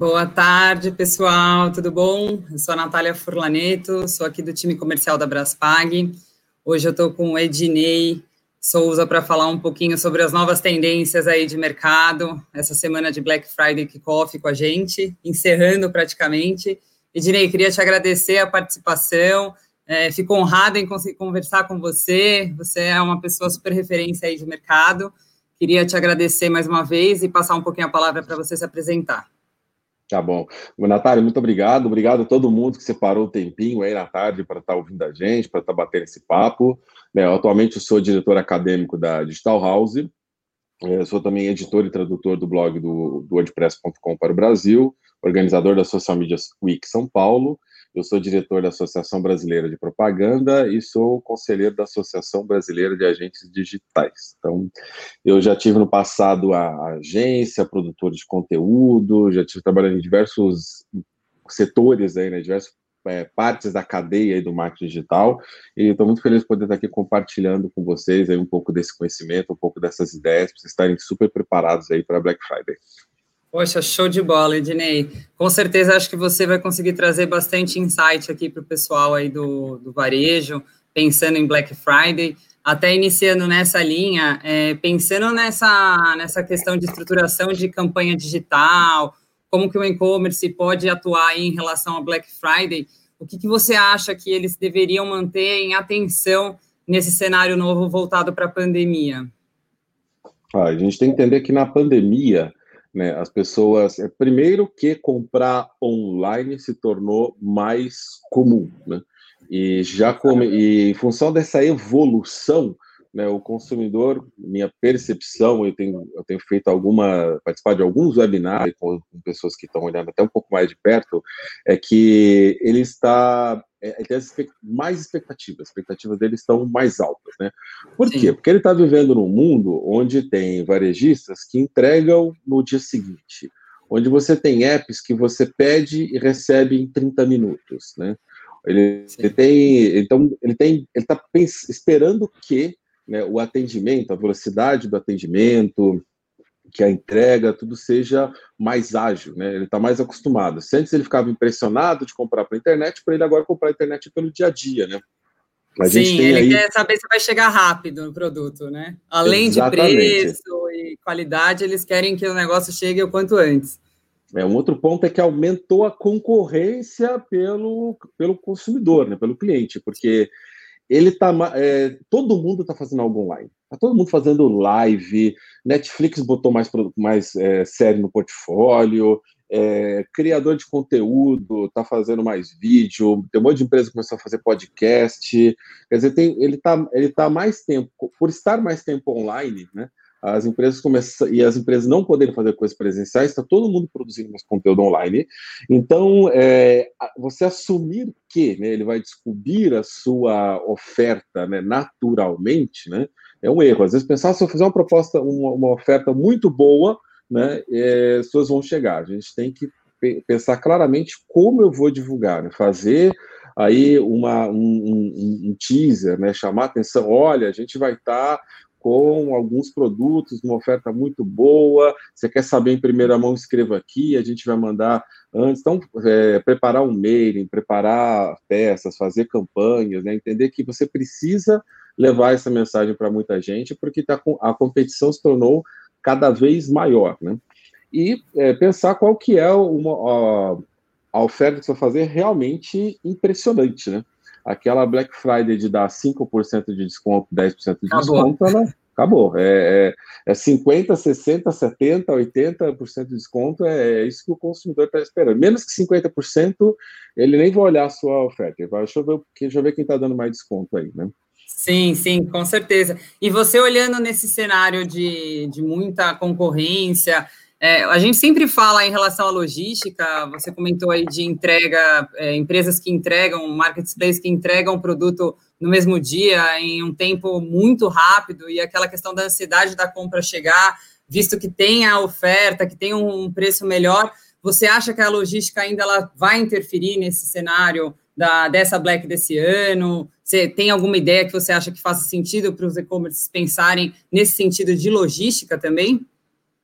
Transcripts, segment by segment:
Boa tarde, pessoal, tudo bom? Eu sou a Natália Furlaneto, sou aqui do time comercial da Braspag. Hoje eu estou com o Ednei Souza para falar um pouquinho sobre as novas tendências aí de mercado, essa semana de Black Friday Kickoff com a gente, encerrando praticamente. Ednei, queria te agradecer a participação, é, fico honrado em conseguir conversar com você, você é uma pessoa super referência aí de mercado, queria te agradecer mais uma vez e passar um pouquinho a palavra para você se apresentar. Tá bom. Natália, muito obrigado. Obrigado a todo mundo que separou o tempinho aí na tarde para estar tá ouvindo a gente, para estar tá batendo esse papo. Né, eu, atualmente sou diretor acadêmico da Digital House. Eu sou também editor e tradutor do blog do, do WordPress.com para o Brasil, organizador da Social Media Week São Paulo eu sou diretor da Associação Brasileira de Propaganda e sou conselheiro da Associação Brasileira de Agentes Digitais. Então, eu já tive no passado a agência, produtor de conteúdo, já tive trabalhando em diversos setores aí, né, diversas é, partes da cadeia aí do marketing digital, e estou muito feliz de poder estar aqui compartilhando com vocês aí um pouco desse conhecimento, um pouco dessas ideias, para vocês estarem super preparados aí para Black Friday. Poxa, show de bola, Ednei. Com certeza acho que você vai conseguir trazer bastante insight aqui para o pessoal aí do, do varejo, pensando em Black Friday, até iniciando nessa linha, é, pensando nessa, nessa questão de estruturação de campanha digital, como que o e-commerce pode atuar em relação a Black Friday, o que, que você acha que eles deveriam manter em atenção nesse cenário novo voltado para a pandemia? Ah, a gente tem que entender que na pandemia né? As pessoas, é, primeiro que comprar online se tornou mais comum, né? E já e em função dessa evolução, né, o consumidor, minha percepção, eu tenho, eu tenho feito alguma, participar de alguns webinars com pessoas que estão olhando até um pouco mais de perto, é que ele está, é, ele tem mais expectativas, as expectativas dele estão mais altas, né? Por Sim. quê? Porque ele está vivendo num mundo onde tem varejistas que entregam no dia seguinte, onde você tem apps que você pede e recebe em 30 minutos, né? Ele, ele, tem, então, ele tem, ele está esperando que né, o atendimento, a velocidade do atendimento, que a entrega, tudo seja mais ágil, né? Ele está mais acostumado. Se antes ele ficava impressionado de comprar pela internet, para ele agora comprar a internet pelo dia a dia, né? A Sim, ele aí... quer saber se vai chegar rápido no produto, né? Além Exatamente. de preço e qualidade, eles querem que o negócio chegue o quanto antes. É, um outro ponto é que aumentou a concorrência pelo, pelo consumidor, né, pelo cliente, porque ele tá é, todo mundo está fazendo algo online. Tá todo mundo fazendo live. Netflix botou mais mais é, série no portfólio. É, criador de conteúdo está fazendo mais vídeo. Tem um monte de empresa que começou a fazer podcast. Quer dizer, tem, ele está ele tá mais tempo por estar mais tempo online, né? as empresas começam e as empresas não poderem fazer coisas presenciais, está todo mundo produzindo mais conteúdo online. Então, é, você assumir que né, ele vai descobrir a sua oferta né, naturalmente, né, é um erro. Às vezes pensar se eu fizer uma proposta, uma, uma oferta muito boa, né, é, as pessoas vão chegar. A gente tem que pensar claramente como eu vou divulgar, né, fazer aí uma, um, um, um, teaser, né, chamar atenção, olha, a gente vai estar tá com alguns produtos, uma oferta muito boa. Você quer saber em primeira mão, escreva aqui, a gente vai mandar antes. Então, é, preparar um mailing, preparar peças, fazer campanhas, né? entender que você precisa levar essa mensagem para muita gente, porque tá com, a competição se tornou cada vez maior. Né? E é, pensar qual que é uma, a, a oferta que você vai fazer realmente impressionante, né? Aquela Black Friday de dar 5% de desconto, 10% de acabou. desconto, ela acabou. É, é, é 50%, 60%, 70%, 80% de desconto, é, é isso que o consumidor está esperando. Menos que 50%, ele nem vai olhar a sua oferta, ele vai, deixa eu ver, deixa eu ver quem está dando mais desconto aí, né? Sim, sim, com certeza. E você olhando nesse cenário de, de muita concorrência, é, a gente sempre fala em relação à logística, você comentou aí de entrega, é, empresas que entregam, marketplace que entregam o produto no mesmo dia, em um tempo muito rápido, e aquela questão da ansiedade da compra chegar, visto que tem a oferta, que tem um preço melhor, você acha que a logística ainda ela vai interferir nesse cenário da, dessa Black desse ano? Você tem alguma ideia que você acha que faça sentido para os e-commerces pensarem nesse sentido de logística também?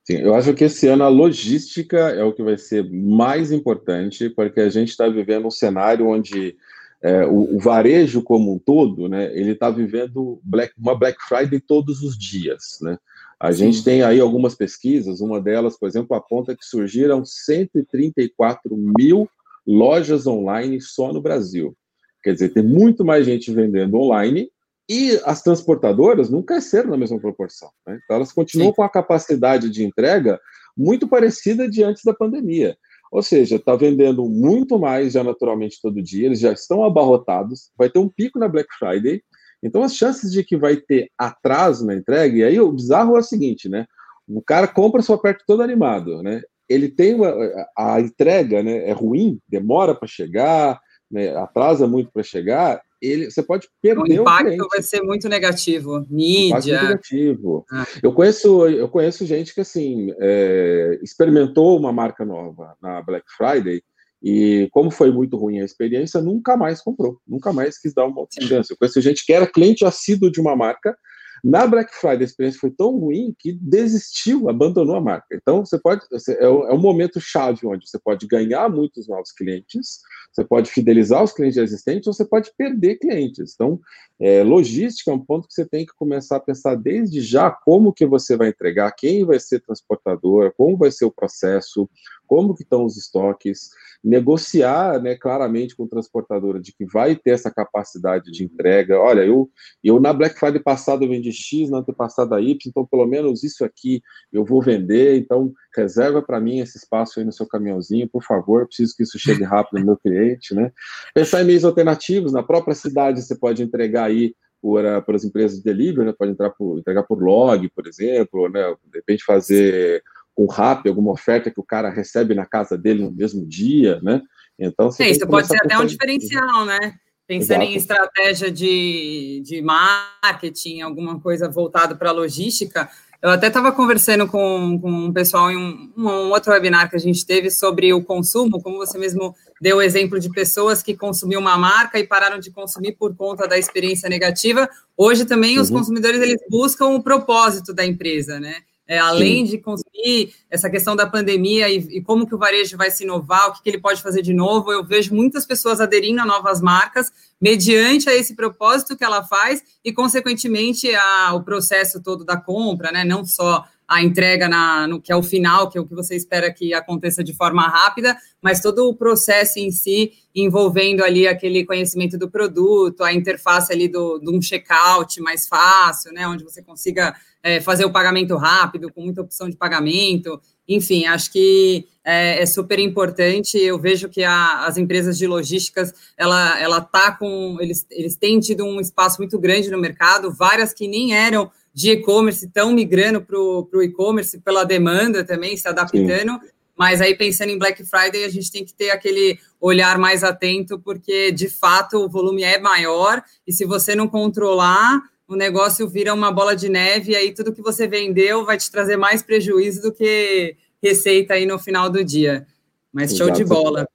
Sim, eu acho que esse ano a logística é o que vai ser mais importante, porque a gente está vivendo um cenário onde é, o, o, varejo como um todo, né, ele está vivendo black, uma Black Friday todos os dias, né? A Sim. gente tem aí algumas pesquisas, uma delas, por exemplo, aponta que surgiram 134 mil lojas online só no Brasil. Quer dizer, tem muito mais gente vendendo online e as transportadoras não cresceram na mesma proporção. Né? Então, elas continuam Sim. com a capacidade de entrega muito parecida de antes da pandemia. Ou seja, está vendendo muito mais já naturalmente todo dia, eles já estão abarrotados, vai ter um pico na Black Friday, então as chances de que vai ter atraso na entrega, e aí o bizarro é o seguinte, né? O cara compra seu perto todo animado, né? Ele tem uma, a entrega, né? É ruim, demora para chegar, né, atrasa muito para chegar, ele, você pode perder o impacto o vai ser muito negativo, mídia. Muito negativo. Ah. Eu conheço, eu conheço gente que assim é, experimentou uma marca nova na Black Friday e como foi muito ruim a experiência, nunca mais comprou, nunca mais quis dar uma outra chance. Eu conheço gente que era cliente assíduo de uma marca na Black Friday, a experiência foi tão ruim que desistiu, abandonou a marca. Então, você pode. É um momento chave onde você pode ganhar muitos novos clientes, você pode fidelizar os clientes existentes, ou você pode perder clientes. Então, é, logística é um ponto que você tem que começar a pensar desde já como que você vai entregar, quem vai ser transportador, como vai ser o processo, como que estão os estoques, negociar né, claramente com o transportadora de que vai ter essa capacidade de entrega. Olha, eu, eu na Black Friday passada eu vendi X, na antepassada Y, então pelo menos isso aqui eu vou vender, então reserva para mim esse espaço aí no seu caminhãozinho, por favor, preciso que isso chegue rápido no meu cliente, né? Pensar em meios alternativos, na própria cidade você pode entregar aí por, uh, por as empresas de delivery, né? Pode entrar por, entregar por log, por exemplo, né? De repente fazer com o RAP, alguma oferta que o cara recebe na casa dele no mesmo dia, né? Então, você Sim, isso pode ser até um diferencial, né? Pensando Exato. em estratégia de, de marketing, alguma coisa voltada para logística, eu até estava conversando com, com um pessoal em um, um, outro webinar que a gente teve sobre o consumo, como você mesmo deu o exemplo de pessoas que consumiam uma marca e pararam de consumir por conta da experiência negativa. Hoje também uhum. os consumidores eles buscam o propósito da empresa, né? É, além Sim. de conseguir essa questão da pandemia e, e, como que o varejo vai se inovar, o que, que, ele pode fazer de novo, eu vejo muitas pessoas aderindo a novas marcas mediante a esse propósito que ela faz e, consequentemente, a, o processo todo da compra, né? Não só a entrega na, no que é o final, que é o que você espera que aconteça de forma rápida, mas todo o processo em si, envolvendo ali aquele conhecimento do produto, a interface ali do, de um checkout mais fácil, né, onde você consiga é, fazer o pagamento rápido, com muita opção de pagamento, enfim, acho que é, é super importante. Eu vejo que a, as empresas de logísticas, ela, ela tá com, eles, eles têm tido um espaço muito grande no mercado, várias que nem eram de e-commerce estão migrando para o e-commerce pela demanda também, se adaptando. Sim. Mas aí, pensando em Black Friday, a gente tem que ter aquele olhar mais atento, porque de fato o volume é maior, e se você não controlar, o negócio vira uma bola de neve, e aí tudo que você vendeu vai te trazer mais prejuízo do que receita aí no final do dia. Mas show Exato. de bola.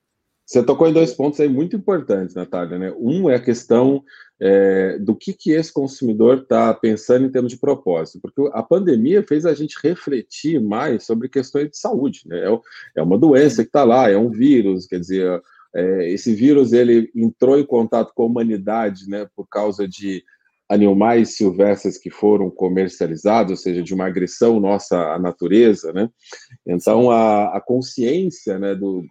Você tocou em dois pontos aí muito importantes, Natália, né? Um é a questão é, do que, que esse consumidor está pensando em termos de propósito, porque a pandemia fez a gente refletir mais sobre questões de saúde, né? É, é uma doença que está lá, é um vírus, quer dizer, é, esse vírus ele entrou em contato com a humanidade, né, por causa de animais silvestres que foram comercializados, ou seja, de uma agressão nossa à natureza, né? Então, a, a consciência né, do,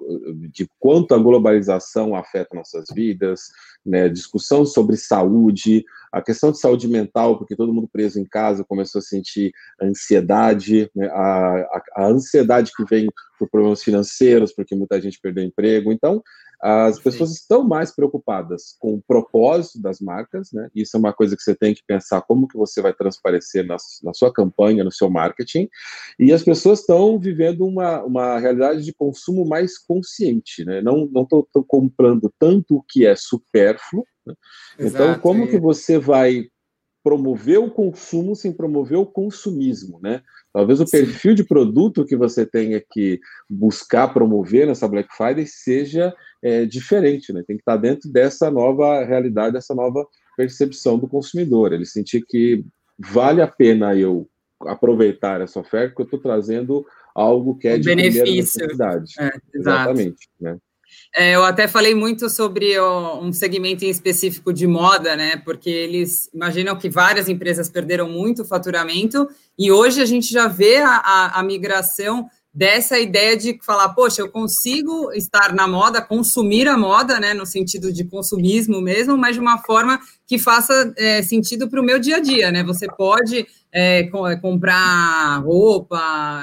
de quanto a globalização afeta nossas vidas, né, discussão sobre saúde, a questão de saúde mental, porque todo mundo preso em casa começou a sentir ansiedade, né, a, a, a ansiedade que vem por problemas financeiros, porque muita gente perdeu emprego. Então, as pessoas estão mais preocupadas com o propósito das marcas, né? Isso é uma coisa que você tem que pensar como que você vai transparecer na, na sua campanha, no seu marketing. E as pessoas estão vivendo uma, uma realidade de consumo mais consciente, né? Não estou comprando tanto o que é supérfluo. Né? Então, como que você vai promover o consumo sem promover o consumismo, né? Talvez o Sim. perfil de produto que você tenha que buscar promover nessa Black Friday seja é, diferente, né? Tem que estar dentro dessa nova realidade, dessa nova percepção do consumidor. Ele sentir que vale a pena eu aproveitar essa oferta, que eu estou trazendo algo que é de benefício. primeira necessidade. É, Exatamente. Né? É, eu até falei muito sobre um segmento em específico de moda, né? Porque eles imaginam que várias empresas perderam muito faturamento e hoje a gente já vê a, a, a migração dessa ideia de falar, poxa, eu consigo estar na moda, consumir a moda, né, no sentido de consumismo mesmo, mas de uma forma que faça é, sentido para o meu dia a dia, né? Você pode é, é comprar roupa,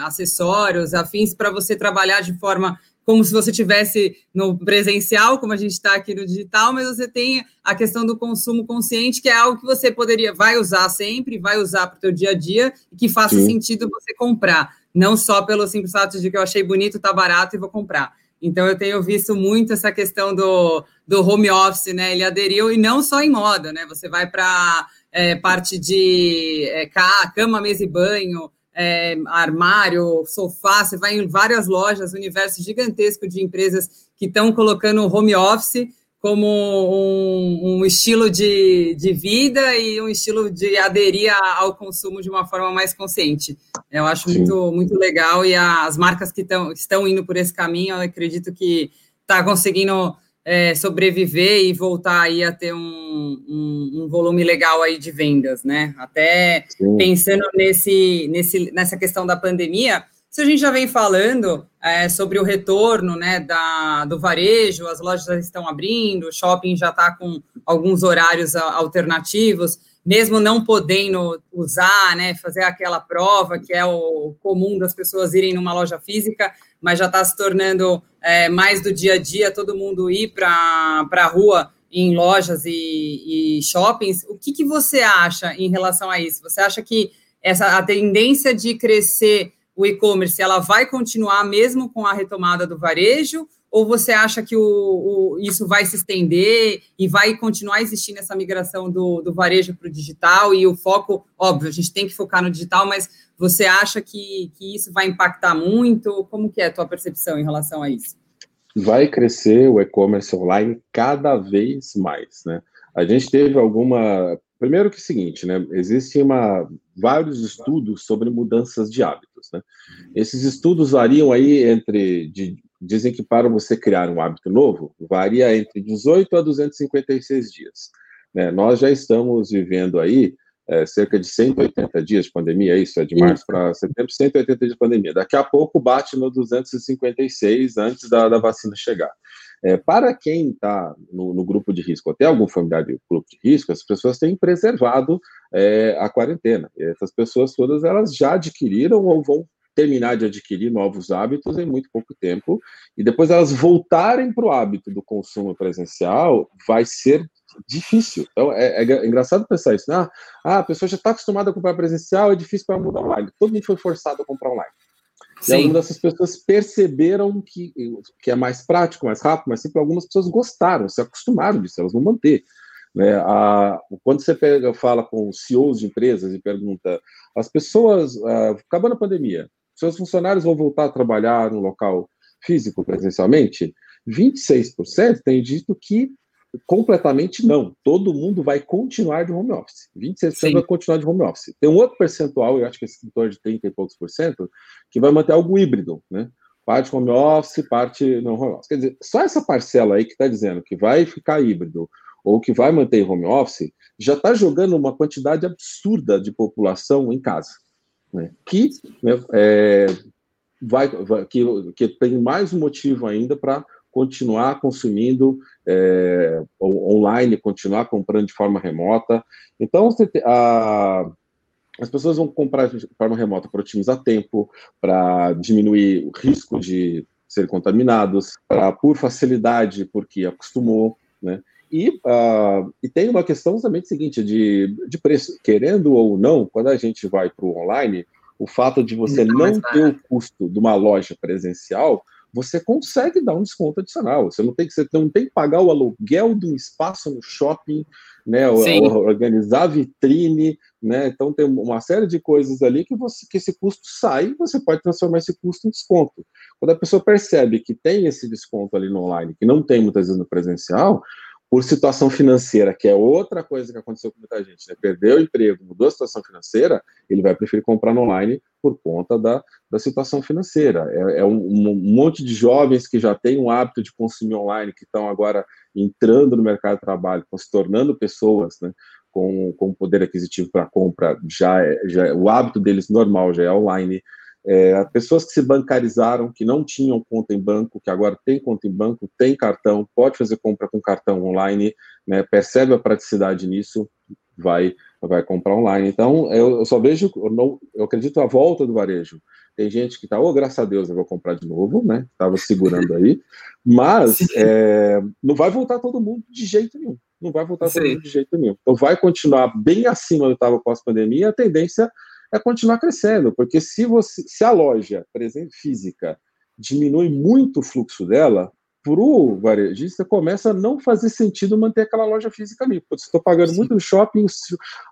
acessórios, afins para você trabalhar de forma como se você tivesse no presencial, como a gente está aqui no digital, mas você tem a questão do consumo consciente, que é algo que você poderia, vai usar sempre, vai usar para o seu dia a dia, e que faça Sim. sentido você comprar, não só pelo simples fato de que eu achei bonito, tá barato e vou comprar. Então, eu tenho visto muito essa questão do, do home office, né? Ele aderiu, e não só em moda, né? Você vai para é, parte de é, cama, mesa e banho, é, armário, sofá, você vai em várias lojas, universo gigantesco de empresas que estão colocando o home office como um, um estilo de, de, vida e um estilo de aderir ao consumo de uma forma mais consciente. Eu acho muito, muito legal e as marcas que tão, estão indo por esse caminho, eu acredito que está conseguindo é, sobreviver e voltar aí a ter um, um, um, volume legal aí de vendas, né? Até Sim. pensando nesse, nesse, nessa questão da pandemia, se a gente já vem falando é, sobre o retorno né, da, do varejo, as lojas já estão abrindo, o shopping já está com alguns horários alternativos, mesmo não podendo usar, né, fazer aquela prova que é o comum das pessoas irem numa loja física, mas já está se tornando é, mais do dia a dia, todo mundo ir para a rua em lojas e, e shoppings. O que, que você acha em relação a isso? Você acha que essa a tendência de crescer o e-commerce ela vai continuar mesmo com a retomada do varejo? Ou você acha que o, o, isso vai se estender e vai continuar existindo essa migração do, do varejo para o digital e o foco, óbvio, a gente tem que focar no digital, mas você acha que, que isso vai impactar muito? Como que é a tua percepção em relação a isso? Vai crescer o e-commerce online cada vez mais, né? A gente teve alguma... Primeiro que é o seguinte, né? Existem uma... vários estudos sobre mudanças de hábitos, né? Esses estudos variam aí entre... De, dizem que para você criar um hábito novo, varia entre 18 a 256 dias. Né? Nós já estamos vivendo aí é, cerca de 180 dias de pandemia, é isso? É de março para setembro, 180 dias de pandemia. Daqui a pouco bate no 256 antes da, da vacina chegar. É, para quem está no, no, grupo de risco, até algum familiar do grupo de risco, as pessoas têm preservado é, a quarentena. E essas pessoas todas elas já adquiriram ou vão terminar de adquirir novos hábitos em muito pouco tempo, e depois elas voltarem para o hábito do consumo presencial, vai ser difícil. Então, é, é engraçado pensar isso, né? Ah, a pessoa já está acostumada a comprar presencial, é difícil para mudar online. Todo mundo foi forçado a comprar online. Sim. E algumas dessas pessoas perceberam que, que é mais prático, mais rápido, mas sempre algumas pessoas gostaram, se acostumaram disso, elas vão manter. Né? A, quando você pega, fala com CEOs de empresas e pergunta, as pessoas, uh, acabando a pandemia, seus funcionários vão voltar a trabalhar no local físico presencialmente? 26% têm dito que completamente não. Todo mundo vai continuar de home office. 26% Sim. vai continuar de home office. Tem um outro percentual, eu acho que é escritor de 30 e poucos por cento, que vai manter algo híbrido, né? Parte home office, parte não home office. Quer dizer, só essa parcela aí que está dizendo que vai ficar híbrido ou que vai manter home office, já está jogando uma quantidade absurda de população em casa né, que, né, é, vai, vai, que, que tem mais um motivo ainda para continuar consumindo é, online, continuar comprando de forma remota. Então, a, as pessoas vão comprar de forma remota para otimizar tempo, para diminuir o risco de serem contaminados, pra, por facilidade, porque acostumou, né? E, uh, e tem uma questão também seguinte, de, de preço. Querendo ou não, quando a gente vai para o online, o fato de você não ter o custo de uma loja presencial, você consegue dar um desconto adicional. Você não tem que, você não tem que pagar o aluguel de um espaço no shopping, né, organizar vitrine, né? Então tem uma série de coisas ali que você que esse custo sai, você pode transformar esse custo em desconto. Quando a pessoa percebe que tem esse desconto ali no online, que não tem muitas vezes no presencial, por situação financeira, que é outra coisa que aconteceu com muita gente, né? Perdeu o emprego, mudou a situação financeira, ele vai preferir comprar online por conta da, da situação financeira. É, é um, um, monte de jovens que já têm um hábito de consumir online, que estão agora entrando no mercado de trabalho, se tornando pessoas, né? Com, com poder aquisitivo para compra, já, é, já é, o hábito deles normal já é online, é, pessoas que se bancarizaram, que não tinham conta em banco, que agora tem conta em banco, tem cartão, pode fazer compra com cartão online, né, percebe a praticidade nisso, vai vai comprar online. Então, eu, eu só vejo, eu, não, eu acredito a volta do varejo. Tem gente que está, oh, graças a Deus, eu vou comprar de novo, né? Estava segurando aí, mas é, não vai voltar todo mundo de jeito nenhum. Não vai voltar Sim. todo mundo de jeito nenhum. Então, vai continuar bem acima do que estava pós-pandemia. A tendência é continuar crescendo, porque se você, se a loja presente física diminui muito o fluxo dela, para o varejista começa a não fazer sentido manter aquela loja física ali. Porque estou pagando Sim. muito no shopping,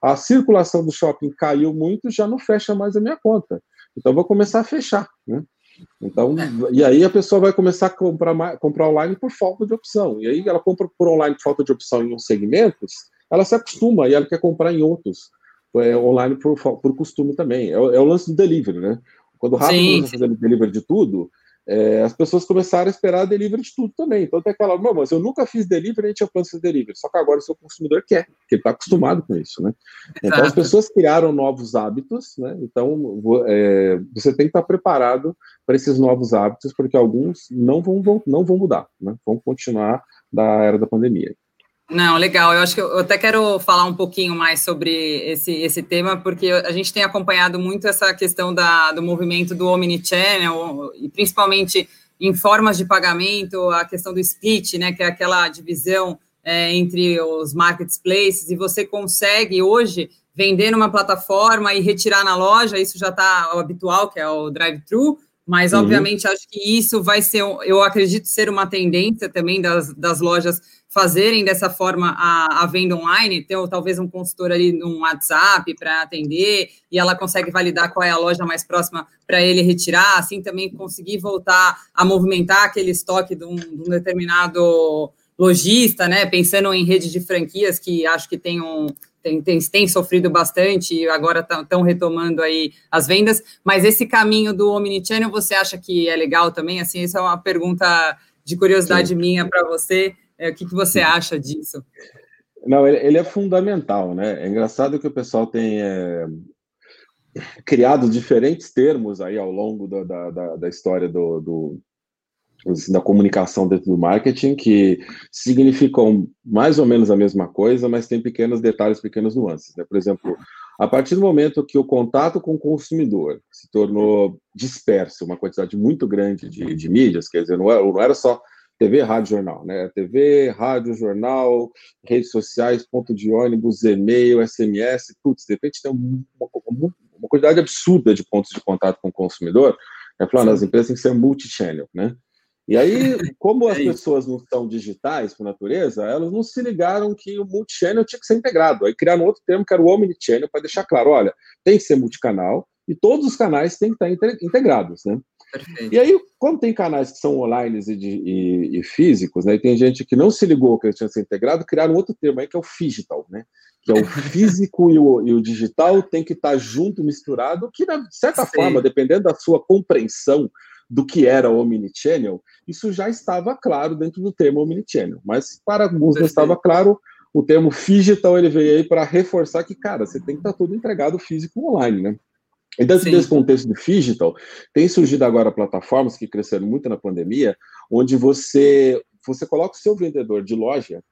a circulação do shopping caiu muito, já não fecha mais a minha conta. Então vou começar a fechar, né? Então, é. e aí a pessoa vai começar a comprar, comprar online por falta de opção. E aí ela compra por online por falta de opção em uns segmentos, ela se acostuma e ela quer comprar em outros é, online por, por costume também. É, é, o lance do delivery, né? Quando o começou a fazer delivery de tudo, é, as pessoas começaram a esperar delivery de tudo também. Então tem aquela, não, mas eu nunca fiz delivery, a gente plano de delivery. Só que agora o seu consumidor quer, porque ele está acostumado com isso, né? Então as pessoas criaram novos hábitos, né? Então é, você tem que estar preparado para esses novos hábitos, porque alguns não vão, vão, não vão mudar, né? Vão continuar da era da pandemia. Não, legal. Eu acho que eu até quero falar um pouquinho mais sobre esse, esse tema, porque a gente tem acompanhado muito essa questão da, do movimento do Omnichannel, e principalmente em formas de pagamento, a questão do split, né, que é aquela divisão é, entre os marketplaces, e você consegue hoje vender numa plataforma e retirar na loja, isso já está habitual, que é o drive-thru, mas uhum. obviamente acho que isso vai ser, eu acredito ser uma tendência também das, das lojas fazerem dessa forma a, a venda online, ter talvez um consultor ali no WhatsApp para atender e ela consegue validar qual é a loja mais próxima para ele retirar, assim também conseguir voltar a movimentar aquele estoque de um, de um determinado lojista, né? Pensando em rede de franquias que acho que tem um, tem, tem, tem, sofrido bastante e agora estão retomando aí as vendas, mas esse caminho do Omnichannel você acha que é legal também? Assim, essa é uma pergunta de curiosidade Sim. minha para você. É, o que, que você acha disso? Não, ele, ele, é fundamental, né? É engraçado que o pessoal tem é, criado diferentes termos aí ao longo da, da, da história do, do, da comunicação dentro do marketing que significam mais ou menos a mesma coisa, mas tem pequenos detalhes, pequenas nuances. Né? Por exemplo, a partir do momento que o contato com o consumidor se tornou disperso, uma quantidade muito grande de, de mídias, quer dizer, não era, não era só TV, rádio, jornal, né? TV, rádio, jornal, redes sociais, ponto de ônibus, e-mail, SMS, putz, de repente tem uma, uma, quantidade absurda de pontos de contato com o consumidor. É falando, as empresas têm que ser multi-channel, né? E aí, como as é pessoas não são digitais por natureza, elas não se ligaram que o multi-channel tinha que ser integrado. Aí criaram outro termo que era o omni-channel para deixar claro, olha, tem que ser multicanal e todos os canais têm que estar integrados, né? Perfeito. E aí, como tem canais que são online e, e, e, físicos, né, e tem gente que não se ligou que eles tinham ser integrado, criaram outro termo aí que é o digital, né? Que é o físico e, o, e, o, digital tem que estar junto, misturado, que, de certa Sim. forma, dependendo da sua compreensão do que era o omnichannel, isso já estava claro dentro do termo omnichannel. Mas para alguns Perfeito. não estava claro, o termo digital ele veio aí para reforçar que, cara, você tem que estar tudo entregado físico online, né? E dentro desse contexto do digital, tem surgido agora plataformas que cresceram muito na pandemia, onde você, você coloca o seu vendedor de loja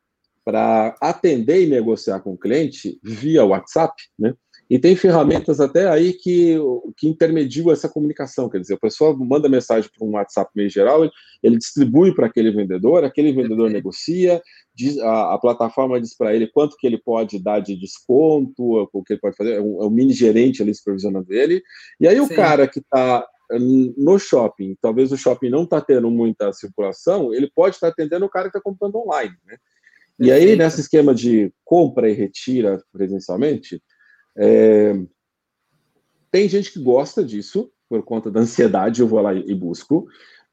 para atender e negociar com o cliente via WhatsApp, né? E tem ferramentas até aí que, que intermediam essa comunicação. Quer dizer, a pessoa manda mensagem para um WhatsApp meio geral, ele distribui para aquele vendedor, aquele vendedor negocia, diz, a, a, plataforma diz para ele quanto que ele pode dar de desconto, o que ele pode fazer, é um, é um mini gerente ali supervisionando ele. E aí Sim. o cara que está no shopping, talvez o shopping não está tendo muita circulação, ele pode estar tá atendendo o cara que está comprando online, né? E aí, nesse esquema de compra e retira presencialmente, é... Tem gente que gosta disso, por conta da ansiedade, eu vou lá e busco.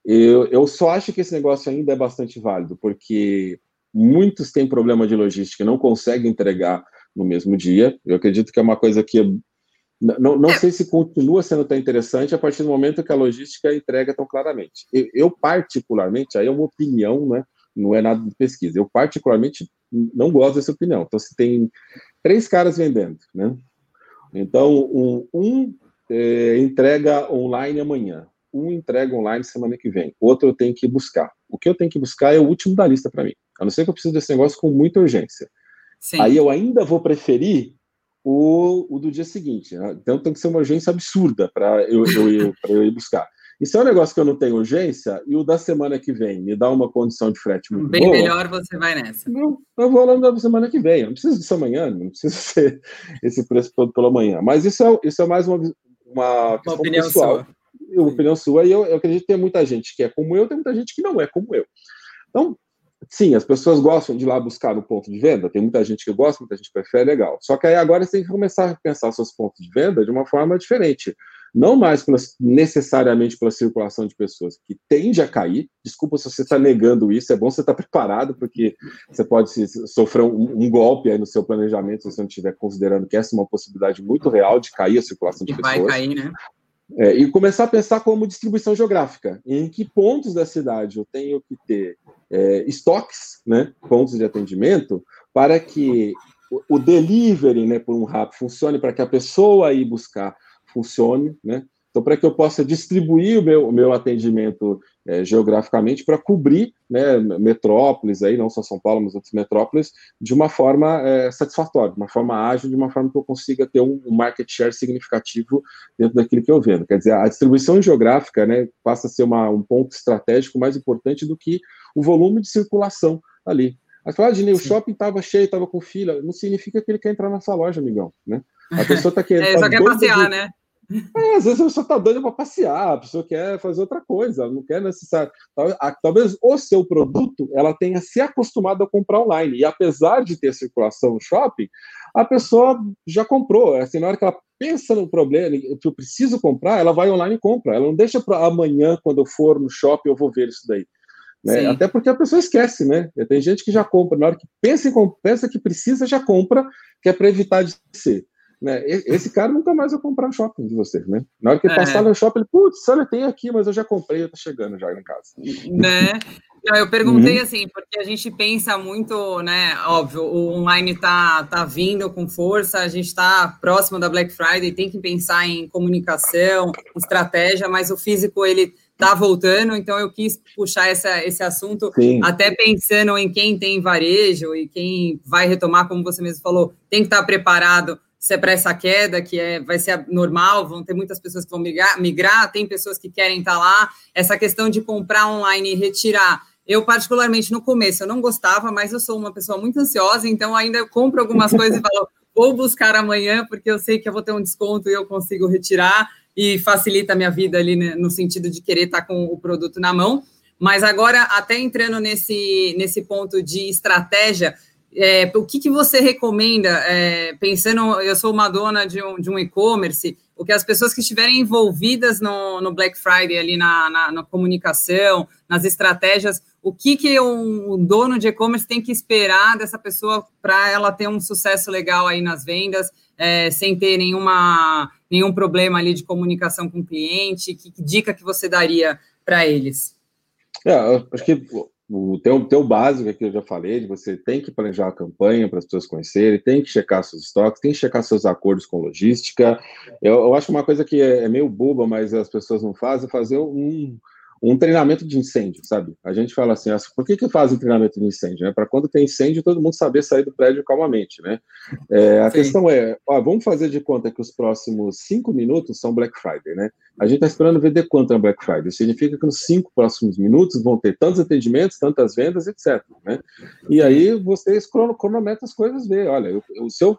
Eu, eu só acho que esse negócio ainda é bastante válido, porque muitos têm problema de logística, não conseguem entregar no mesmo dia. Eu acredito que é uma coisa que não, não é. sei se continua sendo tão interessante a partir do momento que a logística entrega tão claramente. Eu, eu, particularmente, aí é uma opinião, né? Não é nada de pesquisa. Eu, particularmente, não gosto dessa opinião. Então, se tem três caras vendendo, né? Então, um, um é, entrega online amanhã, um entrega online semana que vem, outro eu tenho que buscar. O que eu tenho que buscar é o último da lista para mim. A não ser que eu preciso desse negócio com muita urgência. Sim. Aí eu ainda vou preferir o, o do dia seguinte. Né? Então tem que ser uma urgência absurda para eu, eu, eu, eu ir buscar. Se é um negócio que eu não tenho urgência, e o da semana que vem me dá uma condição de frete muito Bem boa, melhor, você vai nessa. Eu, eu vou lá na semana que vem. Eu não preciso disso amanhã, não preciso ser esse preço todo pela manhã. Mas isso é, isso é mais uma, uma, uma opinião pessoal. Sua. Uma opinião sua. E eu, eu acredito que tem muita gente que é como eu, tem muita gente que não é como eu. Então, sim, as pessoas gostam de ir lá buscar o ponto de venda, tem muita gente que gosta, muita gente prefere, legal. Só que aí agora você tem que começar a pensar seus pontos de venda de uma forma diferente. Não mais pela, necessariamente pela circulação de pessoas, que tende a cair. Desculpa se você está negando isso, é bom você estar tá preparado, porque você pode sofrer um, um, golpe aí no seu planejamento se você não estiver considerando que essa é uma possibilidade muito real de cair a circulação de pessoas. Vai cair, né? É, e começar a pensar como distribuição geográfica. Em que pontos da cidade eu tenho que ter é, estoques, né, pontos de atendimento, para que o, o delivery né, por um RAP funcione, para que a pessoa ir buscar funcione, né? Então, para que eu possa distribuir o meu, o meu atendimento é, geograficamente para cobrir né, metrópoles, aí, não só São Paulo, mas outras metrópoles, de uma forma é, satisfatória, de uma forma ágil, de uma forma que eu consiga ter um, market share significativo dentro daquilo que eu vendo. Quer dizer, a distribuição geográfica né, passa a ser uma, um ponto estratégico mais importante do que o volume de circulação ali. Aí fala, ah, o shopping estava cheio, estava com fila, não significa que ele quer entrar nessa loja, amigão, né? A pessoa está querendo... é, só quer passear, de... né? É, às vezes a pessoa está doida para passear, a pessoa quer fazer outra coisa, não quer necessariamente. Talvez o seu produto ela tenha se acostumado a comprar online, e apesar de ter circulação no shopping, a pessoa já comprou. Assim, na hora que ela pensa no problema, que eu preciso comprar, ela vai online e compra. Ela não deixa para amanhã, quando eu for no shopping, eu vou ver isso daí. Né? Até porque a pessoa esquece, né? Tem gente que já compra, na hora que pensa, em, pensa que precisa, já compra, que é para evitar de ser. Né? Esse cara nunca mais vai comprar um shopping de você, né? Na hora que ele é. passar no shopping, ele, putz, olha, tem aqui, mas eu já comprei, tá chegando já em casa. Né? Eu perguntei uhum. assim, porque a gente pensa muito, né? Óbvio, o online tá, tá vindo com força, a gente está próximo da Black Friday, tem que pensar em comunicação, estratégia, mas o físico ele tá voltando, então eu quis puxar essa, esse assunto, Sim. até pensando em quem tem varejo e quem vai retomar, como você mesmo falou, tem que estar preparado se é para essa queda, que é, vai ser normal, vão ter muitas pessoas que vão migrar, migrar, tem pessoas que querem estar lá. Essa questão de comprar online e retirar. Eu, particularmente, no começo, eu não gostava, mas eu sou uma pessoa muito ansiosa, então ainda compro algumas coisas e falo, vou buscar amanhã, porque eu sei que eu vou ter um desconto e eu consigo retirar, e facilita a minha vida ali né, no sentido de querer estar com o produto na mão. Mas agora, até entrando nesse, nesse ponto de estratégia, é, o que, que você recomenda, é, pensando, eu sou uma dona de um, de um e-commerce, o que as pessoas que estiverem envolvidas no, no Black Friday, ali na, na, na, comunicação, nas estratégias, o que, que um, um dono de e-commerce tem que esperar dessa pessoa para ela ter um sucesso legal aí nas vendas, é, sem ter nenhuma, nenhum problema ali de comunicação com o cliente? Que, que dica que você daria para eles? É, acho que o teu, teu básico que eu já falei, de você tem que planejar a campanha para as pessoas conhecerem, tem que checar seus estoques, tem que checar seus acordos com logística. Eu, eu acho uma coisa que é, é meio boba, mas as pessoas não fazem, é fazer um, um treinamento de incêndio, sabe? A gente fala assim, por que que fazem treinamento de incêndio? Né? Para quando tem incêndio, todo mundo saber sair do prédio calmamente, né? É, a Sim. questão é, ó, vamos fazer de conta que os próximos cinco minutos são Black Friday, né? A gente está esperando ver de quanto é Black Friday. Significa que nos cinco próximos minutos vão ter tantos atendimentos, tantas vendas, etc. Né? E aí vocês cronometram as coisas, ver, olha, eu, eu, se eu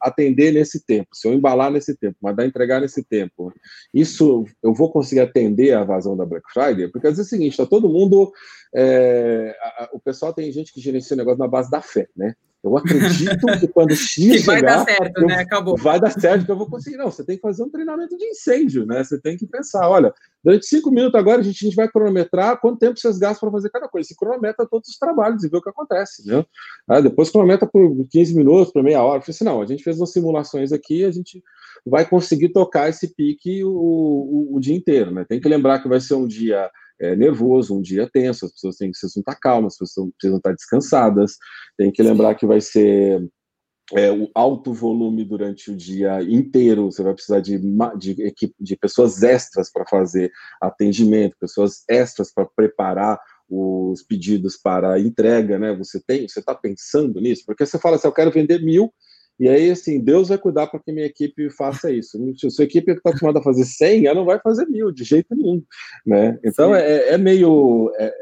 atender nesse tempo, se eu embalar nesse tempo, mandar entregar nesse tempo, isso eu vou conseguir atender a vazão da Black Friday? Friday, porque às vezes é o seguinte, tá todo mundo. É, a, a, o pessoal tem gente que gerencia o negócio na base da fé, né? Eu acredito que quando X que vai chegar, dar certo, eu, né? Acabou. Vai dar certo que eu vou conseguir. Não, você tem que fazer um treinamento de incêndio, né? Você tem que pensar, olha, durante cinco minutos agora a gente, a gente vai cronometrar quanto tempo vocês gastam para fazer cada coisa. Se cronometra todos os trabalhos e vê o que acontece, né? Ah, depois cronometra por 15 minutos, por meia hora. Eu falei assim, não, a gente fez umas simulações aqui, a gente vai conseguir tocar esse pique o, o, o dia inteiro, né? Tem que lembrar que vai ser um dia é, nervoso, um dia tenso, as pessoas têm que estar calmas, as pessoas precisam estar descansadas, tem que lembrar que vai ser é, o alto volume durante o dia inteiro, você vai precisar de, de, equipe, de pessoas extras para fazer atendimento, pessoas extras para preparar os pedidos para entrega, né? Você tem, você está pensando nisso? Porque você fala assim, eu quero vender mil, e aí, assim, Deus vai cuidar para que minha equipe faça isso. Se a sua equipe está acostumada a fazer 100, ela não vai fazer mil, de jeito nenhum. Né? Então, é, é, meio. É,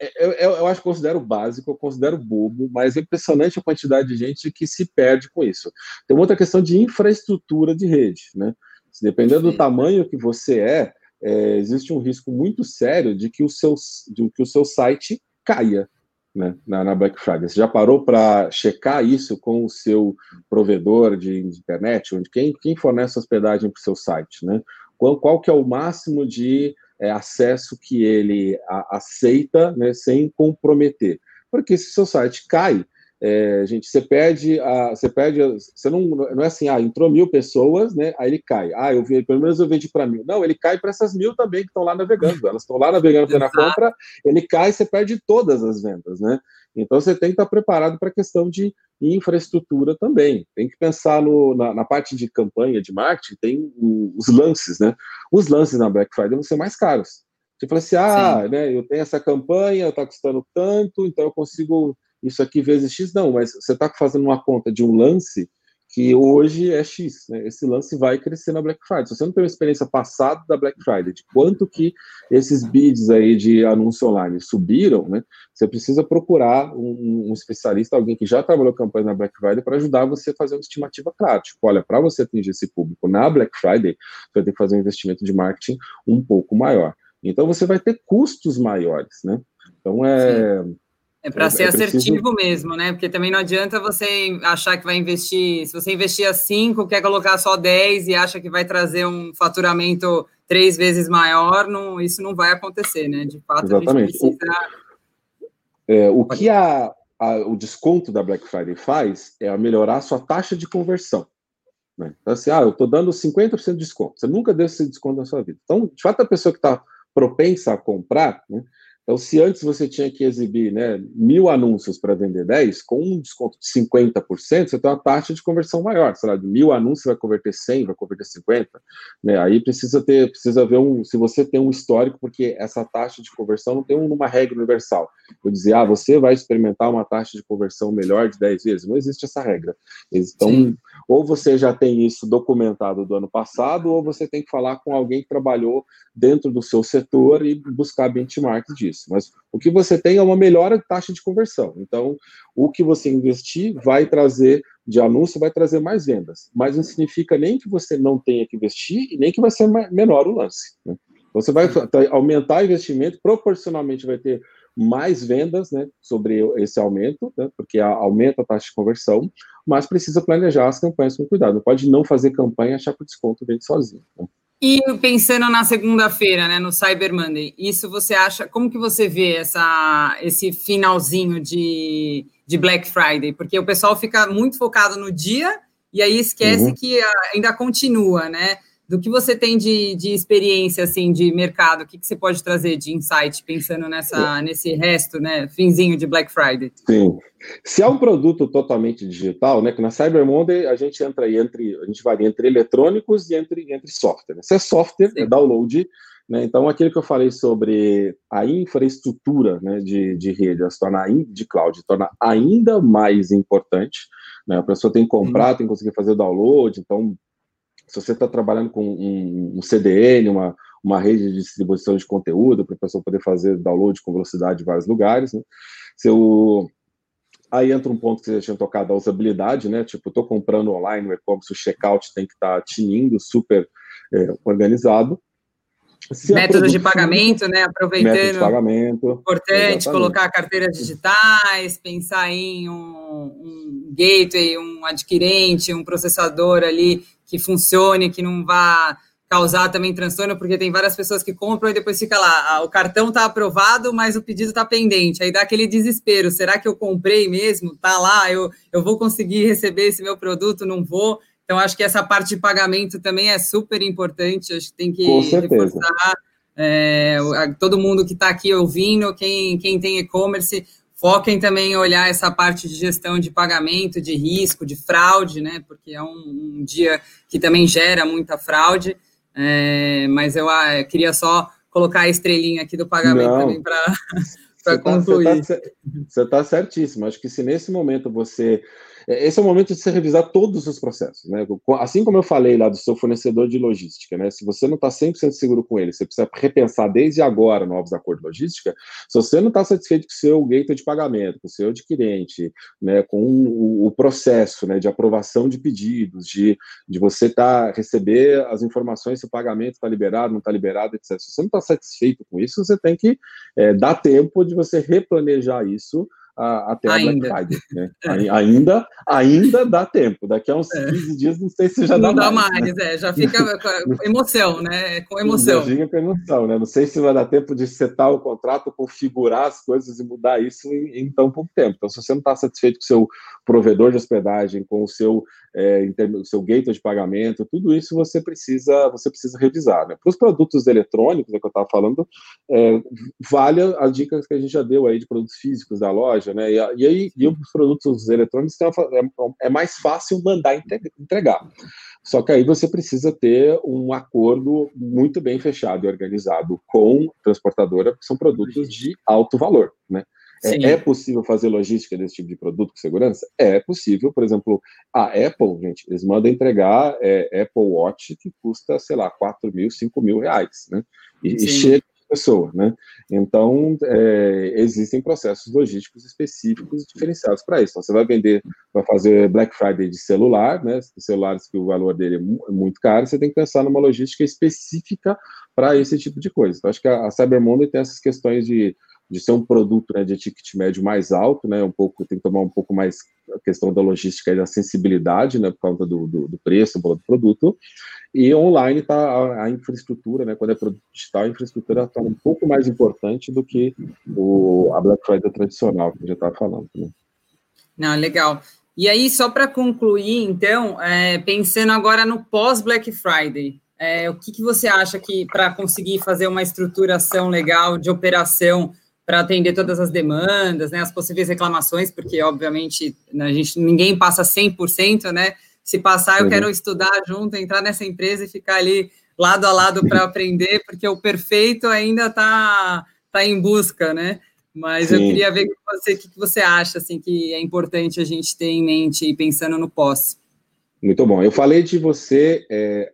é, eu, eu, acho que considero básico, eu considero bobo, mas é impressionante a quantidade de gente que se perde com isso. Tem outra questão de infraestrutura de rede. Né? Dependendo do tamanho que você é, é, existe um risco muito sério de que o seu, de que o seu site caia né, na, na, Black Friday. Você já parou para checar isso com o seu provedor de, internet, onde quem, quem fornece hospedagem para o seu site, né? Qual, qual que é o máximo de é, acesso que ele a, aceita, né, sem comprometer? Porque se o seu site cai, é, gente, você perde, a, você perde, você não, não é assim, ah, entrou mil pessoas, né? Aí ele cai. Ah, eu vi, pelo menos eu vendi para mil. Não, ele cai para essas mil também que estão lá navegando. Elas estão lá navegando na compra, ele cai, você perde todas as vendas, né? Então você tem que estar preparado para a questão de infraestrutura também. Tem que pensar no, na, na, parte de campanha de marketing, tem os lances, né? Os lances na Black Friday vão ser mais caros. Você fala assim, ah, né, eu tenho essa campanha, está custando tanto, então eu consigo isso aqui vezes X, não, mas você está fazendo uma conta de um lance que hoje é X, né? Esse lance vai crescer na Black Friday. Se você não tem uma experiência passada da Black Friday, de quanto que esses bids aí de anúncio online subiram, né? Você precisa procurar um, um especialista, alguém que já trabalhou campanha na Black Friday para ajudar você a fazer uma estimativa clara. Tipo, olha, para você atingir esse público na Black Friday, você vai ter que fazer um investimento de marketing um pouco maior. Então você vai ter custos maiores, né? Então é Sim é para é, ser é assertivo preciso... mesmo, né? Porque também não adianta você achar que vai investir. Se você investir a 5, quer colocar só 10 e acha que vai trazer um faturamento três vezes maior, não, isso não vai acontecer, né? De fato, Exatamente. a gente precisa. O, é, o que a, a, o desconto da Black Friday faz é melhorar a sua taxa de conversão. Né? Então, assim, ah, eu estou dando 50% de desconto. Você nunca deu esse desconto na sua vida. Então, de fato, a pessoa que está propensa a comprar, né, então, se antes você tinha que exibir né, mil anúncios para vender 10, com um desconto de 50%, você tem uma taxa de conversão maior. Sei lá, de mil anúncios vai converter 100, vai converter 50. Né? Aí precisa ter, precisa ver um, se você tem um histórico, porque essa taxa de conversão não tem uma regra universal. Eu dizia, ah, você vai experimentar uma taxa de conversão melhor de 10 vezes. Não existe essa regra. Então, Sim. ou você já tem isso documentado do ano passado, ou você tem que falar com alguém que trabalhou dentro do seu setor e buscar benchmarks disso. Mas o que você tem é uma melhora de taxa de conversão. Então, o que você investir vai trazer de anúncio, vai trazer mais vendas. Mas não significa nem que você não tenha que investir e nem que vai ser menor o lance. Né? Você vai aumentar o investimento, proporcionalmente vai ter mais vendas né, sobre esse aumento, né, porque aumenta a taxa de conversão, mas precisa planejar as campanhas com cuidado. Não pode não fazer campanha e achar que o desconto vem sozinho. Né? E pensando na segunda-feira, né, no Cyber Monday, isso você acha, como que você vê essa, esse finalzinho de, de Black Friday? Porque o pessoal fica muito focado no dia e aí esquece uhum. que ainda continua, né? Do que você tem de, de experiência assim de mercado, o que, que você pode trazer de insight pensando nessa nesse resto, né, finzinho de Black Friday? Sim. Se é um produto totalmente digital, né, que na Cyber Monday a gente entra aí entre a gente varia entre eletrônicos e entre entre software. Né? Se é software, Sim. é download, né? Então aquilo que eu falei sobre a infraestrutura, né, de, de rede, se torna de cloud, torna ainda mais importante. Né? A pessoa tem que comprar, tem que conseguir fazer download, então se você está trabalhando com um, um, CDN, uma, uma rede de distribuição de conteúdo, para a pessoa poder fazer download com velocidade em vários lugares, né? Seu, aí entra um ponto que você tinha tocado, a usabilidade, né? Tipo, estou comprando online no e-commerce, o checkout tem que estar tá tinindo, super é, organizado. Se Métodos de pagamento, né? Aproveitando. Método de pagamento. Importante exatamente. colocar carteiras digitais, pensar em um, um gateway, um adquirente, um processador ali que funcione, que não vá causar também transtorno, porque tem várias pessoas que compram e depois fica lá, ah, o cartão está aprovado, mas o pedido está pendente. Aí dá aquele desespero, será que eu comprei mesmo? Tá lá, eu, eu vou conseguir receber esse meu produto, não vou. Então, acho que essa parte de pagamento também é super importante, acho que tem que reforçar é, todo mundo que está aqui ouvindo, quem, quem tem e-commerce, foquem também em olhar essa parte de gestão de pagamento, de risco, de fraude, né? Porque é um, um dia que também gera muita fraude. É, mas eu, ah, eu, queria só colocar a estrelinha aqui do pagamento Não. também para tá, concluir. Você está tá certíssimo. Acho que se nesse momento você esse é o momento de você revisar todos os processos, né? Assim como eu falei lá do seu fornecedor de logística, né? Se você não está 100% seguro com ele, você precisa repensar desde agora novos acordos de logística. Se você não está satisfeito com o seu gateway de pagamento, com o seu adquirente, né? Com o, o processo, né? De aprovação de pedidos, de, de você tá, receber as informações se o pagamento está liberado, não está liberado, etc. Se você não está satisfeito com isso, você tem que é, dar tempo de você replanejar isso a, até ainda. a Black Friday. Né? É. Ainda, ainda dá tempo. Daqui a uns é. 15 dias, não sei se já não dá, mais. Não dá mais, né? é, já fica com emoção, né? Com emoção. Já fica com emoção, né? Não sei se vai dar tempo de setar o contrato, configurar as coisas e mudar isso em, em tão pouco tempo. Então, se você não está satisfeito com o seu provedor de hospedagem, com o seu, é, o seu gateway de pagamento, tudo isso você precisa, você precisa revisar. Né? Para os produtos eletrônicos, é que eu estava falando, é, vale as dicas que a gente já deu aí de produtos físicos da loja, né? E, e aí, e os produtos eletrônicos é, é mais fácil mandar entregar. Só que aí você precisa ter um acordo muito bem fechado e organizado com transportadora, porque são produtos de alto valor, né? É, é, possível fazer logística desse tipo de produto com segurança? É possível. Por exemplo, a Apple, gente, eles mandam entregar é, Apple Watch que custa, sei lá, 4 mil, 5 mil reais, né? E, e chega a pessoa, né? Então, é, existem processos logísticos específicos diferenciados para isso. Então, você vai vender, vai fazer Black Friday de celular, né? Celulares que o valor dele é, é muito caro, você tem que pensar numa logística específica para esse tipo de coisa. Então, acho que a, a Cyber Monday tem essas questões de de ser um produto né, de ticket médio mais alto, né, um pouco tem que tomar um pouco mais a questão da logística e da sensibilidade, né, por conta do, do, do preço do produto, e online está a, a, infraestrutura, né, quando é produto digital, a infraestrutura está um pouco mais importante do que o, a Black Friday tradicional, que a gente estava falando. Né. Não, legal. E aí, só para concluir, então, é, pensando agora no pós-Black Friday, é, o que, que você acha que para conseguir fazer uma estruturação legal de operação para atender todas as demandas, né, as possíveis reclamações, porque, obviamente, né, a gente, ninguém passa 100%, né? Se passar, eu uhum. quero estudar junto, entrar nessa empresa e ficar ali lado a lado para aprender, porque o perfeito ainda está tá em busca, né? Mas Sim. eu queria ver com você o que você acha assim, que é importante a gente ter em mente pensando no pós. Muito bom. Eu falei de você é,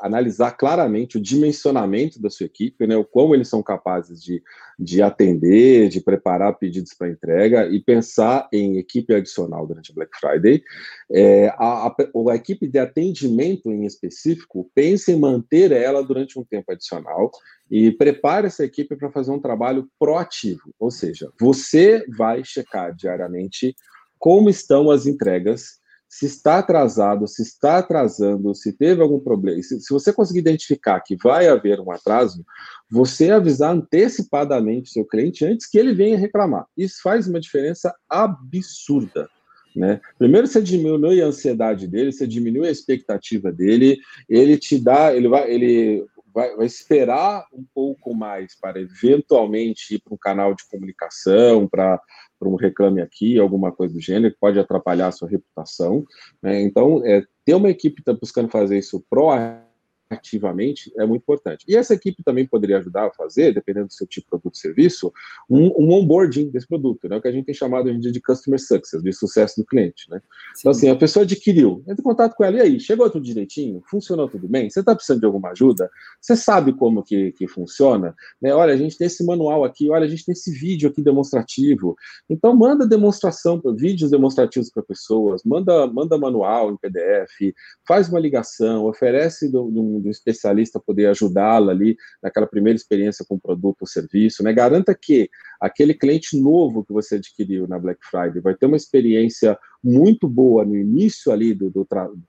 analisar claramente o dimensionamento da sua equipe, né, o quão eles são capazes de, de atender, de preparar pedidos para entrega e pensar em equipe adicional durante Black Friday. É, a, a, a, equipe de atendimento em específico, pense em manter ela durante um tempo adicional e prepare essa equipe para fazer um trabalho proativo, ou seja, você vai checar diariamente como estão as entregas se está atrasado, se está atrasando, se teve algum problema, se, se, você conseguir identificar que vai haver um atraso, você avisar antecipadamente o seu cliente antes que ele venha reclamar. Isso faz uma diferença absurda. Né? Primeiro, você diminui a ansiedade dele, você diminui a expectativa dele, ele te dá, ele vai, ele vai, vai esperar um pouco mais para eventualmente ir para um canal de comunicação, para para um reclame aqui, alguma coisa do gênero, que pode atrapalhar a sua reputação. Né? Então, é, ter uma equipe que está buscando fazer isso proativamente ativamente é muito importante. E essa equipe também poderia ajudar a fazer, dependendo do seu tipo de produto ou serviço, um, um onboarding desse produto, né? o que a gente tem chamado hoje em dia de customer success, de sucesso do cliente. Né? Então, assim, a pessoa adquiriu, entra em contato com ela, e aí, chegou tudo direitinho? Funcionou tudo bem? Você está precisando de alguma ajuda? Você sabe como que, que funciona? Né? Olha, a gente tem esse manual aqui, olha, a gente tem esse vídeo aqui demonstrativo. Então, manda demonstração, vídeos demonstrativos para pessoas, manda, manda manual em PDF, faz uma ligação, oferece de um especialista poder ajudá-la ali naquela primeira experiência com o produto ou serviço, né? Garanta que aquele cliente novo que você adquiriu na Black Friday vai ter uma experiência muito boa no início ali do, do,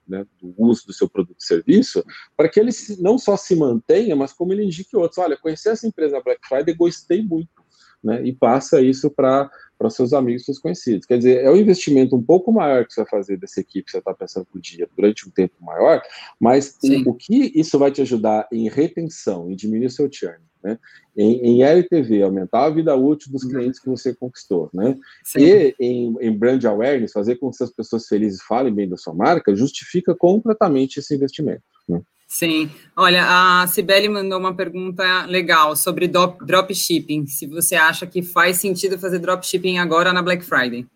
né, do uso do seu produto ou serviço, para que ele não só se mantenha, mas como ele indique outros. Olha, conheci essa empresa na Black Friday, gostei muito. Né, e passa isso para para seus amigos, seus conhecidos. Quer dizer, é um investimento um pouco maior que você vai fazer dessa equipe que você está pensando por dia durante um tempo maior, mas o, o, que isso vai te ajudar em retenção, em diminuir seu churn, né? Em, em LTV, aumentar a vida útil dos clientes que você conquistou, né? Sim. E em, em brand awareness, fazer com que as pessoas felizes falem bem da sua marca, justifica completamente esse investimento. Né? Sim. Olha, a Cibele mandou uma pergunta legal sobre dropshipping. Se você acha que faz sentido fazer dropshipping agora na Black Friday?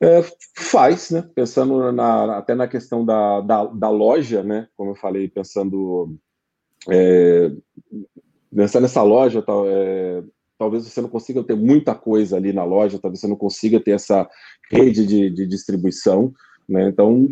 É, faz, né? Pensando na, até na questão da, da, da, loja, né? Como eu falei, pensando é, nessa loja, tal, é, talvez você não consiga ter muita coisa ali na loja, talvez você não consiga ter essa rede de, de distribuição. Né? Então,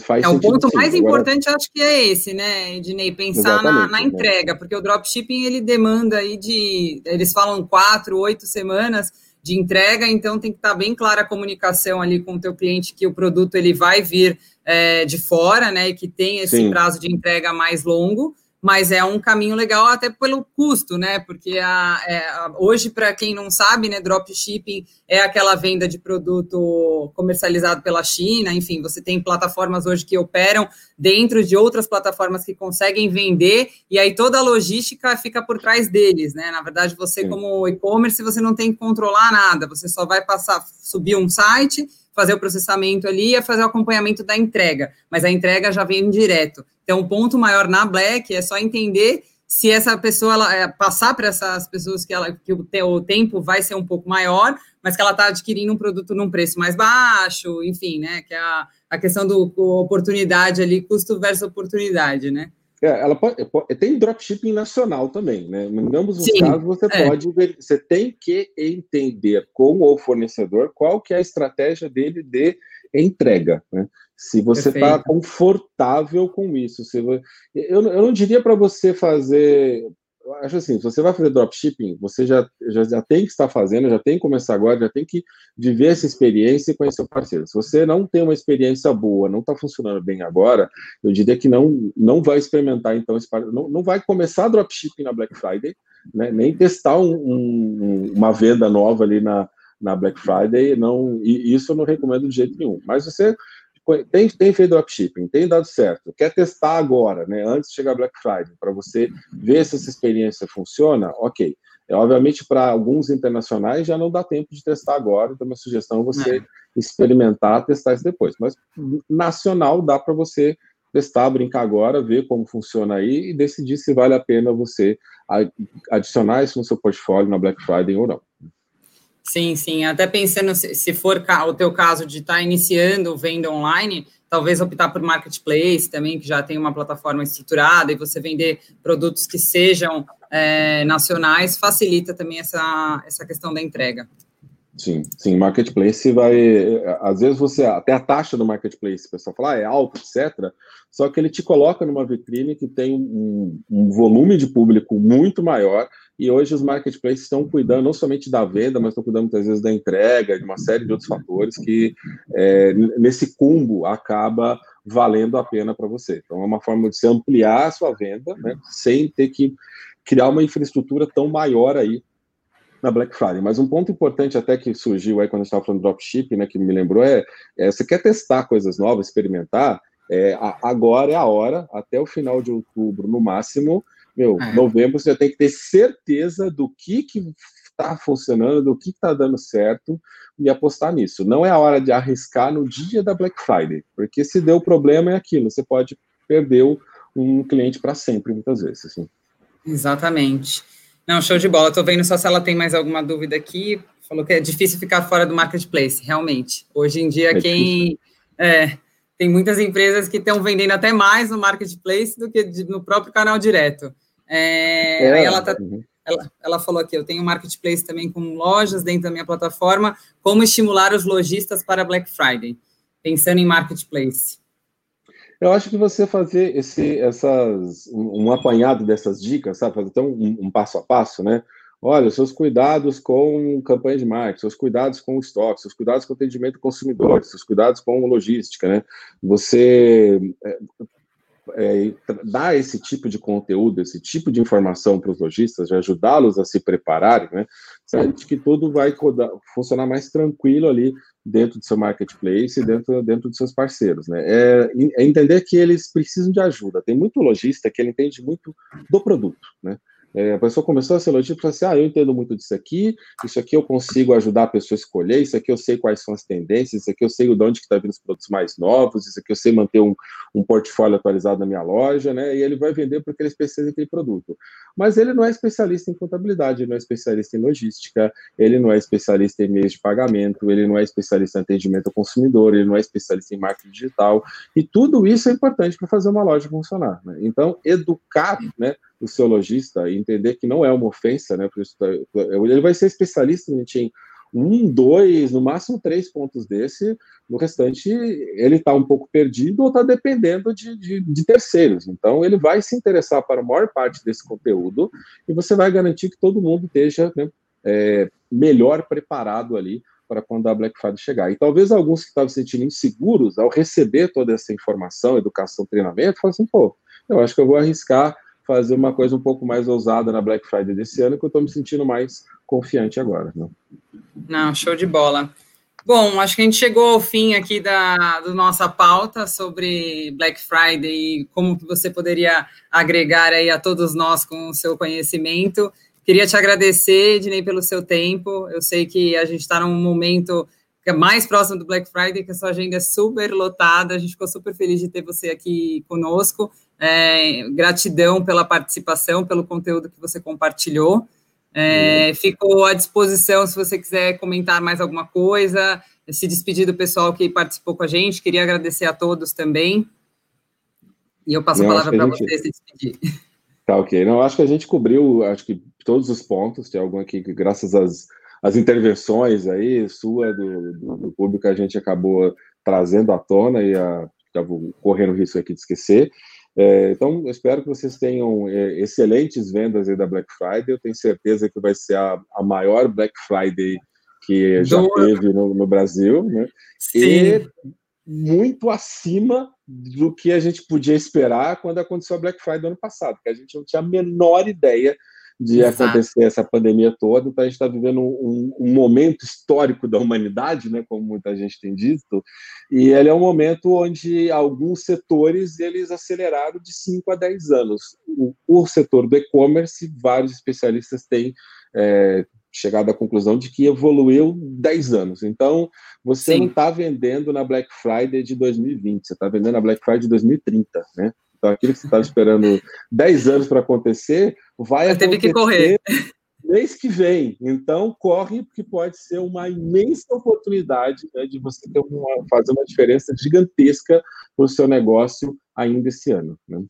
faz É o ponto sim. mais Agora, importante, acho que é esse, né, Ednei? Pensar na, na, entrega, né? porque o dropshipping ele demanda aí de. Eles falam quatro, oito semanas de entrega, então tem que estar bem clara a comunicação ali com o teu cliente que o produto ele vai vir é, de fora, né? E que tem esse sim. prazo de entrega mais longo mas é um caminho legal até pelo custo, né? Porque a, é, hoje, para quem não sabe, né, dropshipping é aquela venda de produto comercializado pela China, enfim, você tem plataformas hoje que operam dentro de outras plataformas que conseguem vender, e aí toda a logística fica por trás deles, né? Na verdade, você, como e-commerce, você não tem que controlar nada, você só vai passar, subir um site fazer o processamento ali e fazer o acompanhamento da entrega, mas a entrega já vem direto. Então, o ponto maior na Black é só entender se essa pessoa ela, é, passar para essas pessoas que, ela, que o, o, tempo vai ser um pouco maior, mas que ela está adquirindo um produto num preço mais baixo, enfim, né? Que é a, a questão do oportunidade ali, custo versus oportunidade, né? É, ela pode, tem dropshipping nacional também, né? Em ambos os Sim, casos você é. pode ver, você tem que entender com o fornecedor qual que é a estratégia dele de entrega, né? Se você está confortável com isso, se eu, eu não diria para você fazer eu acho assim, se você vai fazer dropshipping, você já, já, já tem que estar fazendo, já tem que começar agora, já tem que viver essa experiência e conhecer o parceiro. Se você não tem uma experiência boa, não está funcionando bem agora, eu diria que não, não vai experimentar, então, não, não vai começar dropshipping na Black Friday, né, nem testar um, um, uma venda nova ali na, na Black Friday, não, e isso eu não recomendo de jeito nenhum. Mas você tem, tem feito dropshipping, tem dado certo, quer testar agora, né, antes de chegar Black Friday, para você ver se essa experiência funciona, ok. É, obviamente, para alguns internacionais já não dá tempo de testar agora, então minha sugestão é você é. experimentar, testar isso depois. Mas nacional dá para você testar, brincar agora, ver como funciona aí e decidir se vale a pena você adicionar isso no seu portfólio na Black Friday ou não. Sim, sim. Até pensando se, for o teu caso de estar tá iniciando venda online, talvez optar por marketplace também, que já tem uma plataforma estruturada, e você vender produtos que sejam é, nacionais, facilita também essa, essa questão da entrega. Sim, sim, marketplace vai. Às vezes você. Até a taxa do marketplace, o pessoal fala, ah, é alto, etc. Só que ele te coloca numa vitrine que tem um, um volume de público muito maior e hoje os marketplaces estão cuidando não somente da venda, mas estão cuidando muitas vezes da entrega, de uma série de outros fatores que é, nesse cumbo acaba valendo a pena para você. Então é uma forma de você ampliar a sua venda, né, sem ter que criar uma infraestrutura tão maior aí na Black Friday. Mas um ponto importante até que surgiu aí quando a gente estava falando do dropshipping, né, que me lembrou, é, é você quer testar coisas novas, experimentar, é, agora é a hora, até o final de outubro no máximo, meu, é. novembro você já tem que ter certeza do que que está funcionando, do que está dando certo e apostar nisso. Não é a hora de arriscar no dia da Black Friday, porque se deu problema é aquilo, você pode perder um cliente para sempre, muitas vezes. Assim. Exatamente. Não, show de bola. Estou vendo só se ela tem mais alguma dúvida aqui. Falou que é difícil ficar fora do marketplace, realmente. Hoje em dia, é quem. É, tem muitas empresas que estão vendendo até mais no marketplace do que no próprio canal direto. É, é, ela, tá, uhum. ela, ela, falou aqui, eu tenho marketplace também com lojas dentro da minha plataforma, como estimular os lojistas para Black Friday, pensando em marketplace. Eu acho que você fazer esse, essas, um, apanhado dessas dicas, sabe, fazer até um, um, passo a passo, né? Olha, seus cuidados com campanha de marketing, seus cuidados com o estoque, seus cuidados com atendimento ao consumidor, seus cuidados com logística, né? Você é, dar esse tipo de conteúdo, esse tipo de informação para os lojistas, de ajudá-los a se prepararem, né? Certo que tudo vai funcionar mais tranquilo ali dentro do seu marketplace e dentro, dentro dos seus parceiros, né? É, é entender que eles precisam de ajuda. Tem muito lojista que ele entende muito do produto, né? É, a pessoa começou a ser elogio e falou assim: ah, eu entendo muito disso aqui, isso aqui eu consigo ajudar a pessoa a escolher, isso aqui eu sei quais são as tendências, isso aqui eu sei de onde que está vindo os produtos mais novos, isso aqui eu sei manter um, um portfólio atualizado na minha loja, né? E ele vai vender porque ele especialista naquele produto. Mas ele não é especialista em contabilidade, ele não é especialista em logística, ele não é especialista em meios de pagamento, ele não é especialista em atendimento ao consumidor, ele não é especialista em marketing digital, e tudo isso é importante para fazer uma loja funcionar. Né? Então, educar, né? O seu e entender que não é uma ofensa, né? Ele vai ser especialista em um, dois, no máximo três pontos desse, no restante ele está um pouco perdido ou está dependendo de, de, de, terceiros. Então ele vai se interessar para a maior parte desse conteúdo e você vai garantir que todo mundo esteja né, é, melhor preparado ali para quando a Black Friday chegar. E talvez alguns que estavam se sentindo inseguros ao receber toda essa informação, educação, treinamento, falem assim, pô, eu acho que eu vou arriscar fazer uma coisa um pouco mais ousada na Black Friday desse ano, que eu estou me sentindo mais confiante agora. Né? Não, show de bola. Bom, acho que a gente chegou ao fim aqui da, da nossa pauta sobre Black Friday e como que você poderia agregar aí a todos nós com o seu conhecimento. Queria te agradecer, Ednei, pelo seu tempo. Eu sei que a gente está num momento é mais próximo do Black Friday, que a sua agenda é super lotada. A gente ficou super feliz de ter você aqui conosco. É, gratidão pela participação, pelo conteúdo que você compartilhou. É. Fico à disposição se você quiser comentar mais alguma coisa, se despedir do pessoal que participou com a gente. Queria agradecer a todos também. E eu passo Não, a palavra para gente... você se despedir. Tá ok. Não, acho que a gente cobriu, acho que todos os pontos. Tem algum aqui que, graças às, às intervenções aí, sua, do, do, do público, a gente acabou trazendo à tona e a, correndo o risco aqui de esquecer. É, então, eu espero que vocês tenham é, excelentes vendas aí da Black Friday. Eu tenho certeza que vai ser a, a maior Black Friday que já teve no, no, Brasil, né? Sim. E muito acima do que a gente podia esperar quando aconteceu a Black Friday do ano passado, que a gente não tinha a menor ideia de Exato. acontecer essa pandemia toda. Então, a gente está vivendo um, um, momento histórico da humanidade, né, como muita gente tem dito, e ele é um momento onde alguns setores eles aceleraram de 5 a 10 anos. O, o setor do e-commerce, vários especialistas têm é, chegado à conclusão de que evoluiu 10 anos. Então, você Sim. não está vendendo na Black Friday de 2020, você está vendendo na Black Friday de 2030, né? Então, aquilo que você estava esperando 10 anos para acontecer, vai acontecer teve que correr. mês que vem. Então, corre, porque pode ser uma imensa oportunidade né, de você uma, fazer uma diferença gigantesca para o seu negócio ainda esse ano. Né?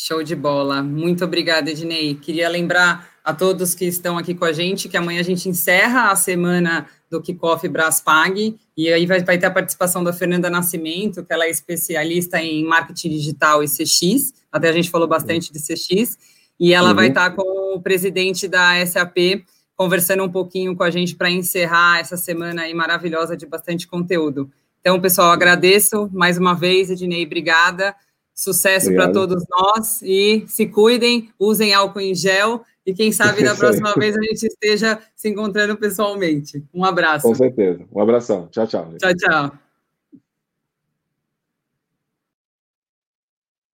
Show de bola. Muito obrigada, Ednei. Queria lembrar a todos que estão aqui com a gente que amanhã a gente encerra a semana do Kickoff Braspag, e aí vai, vai ter a participação da Fernanda Nascimento, que ela é especialista em marketing digital e CX, até a gente falou bastante de CX, e ela uhum. vai estar com o presidente da SAP conversando um pouquinho com a gente para encerrar essa semana aí maravilhosa de bastante conteúdo. Então, pessoal, agradeço mais uma vez, Ednei, obrigada. Sucesso para todos nós e se cuidem, usem álcool em gel e quem sabe da próxima vez a gente esteja se encontrando pessoalmente. Um abraço. Com certeza. Um abração. Tchau, tchau. Tchau, tchau.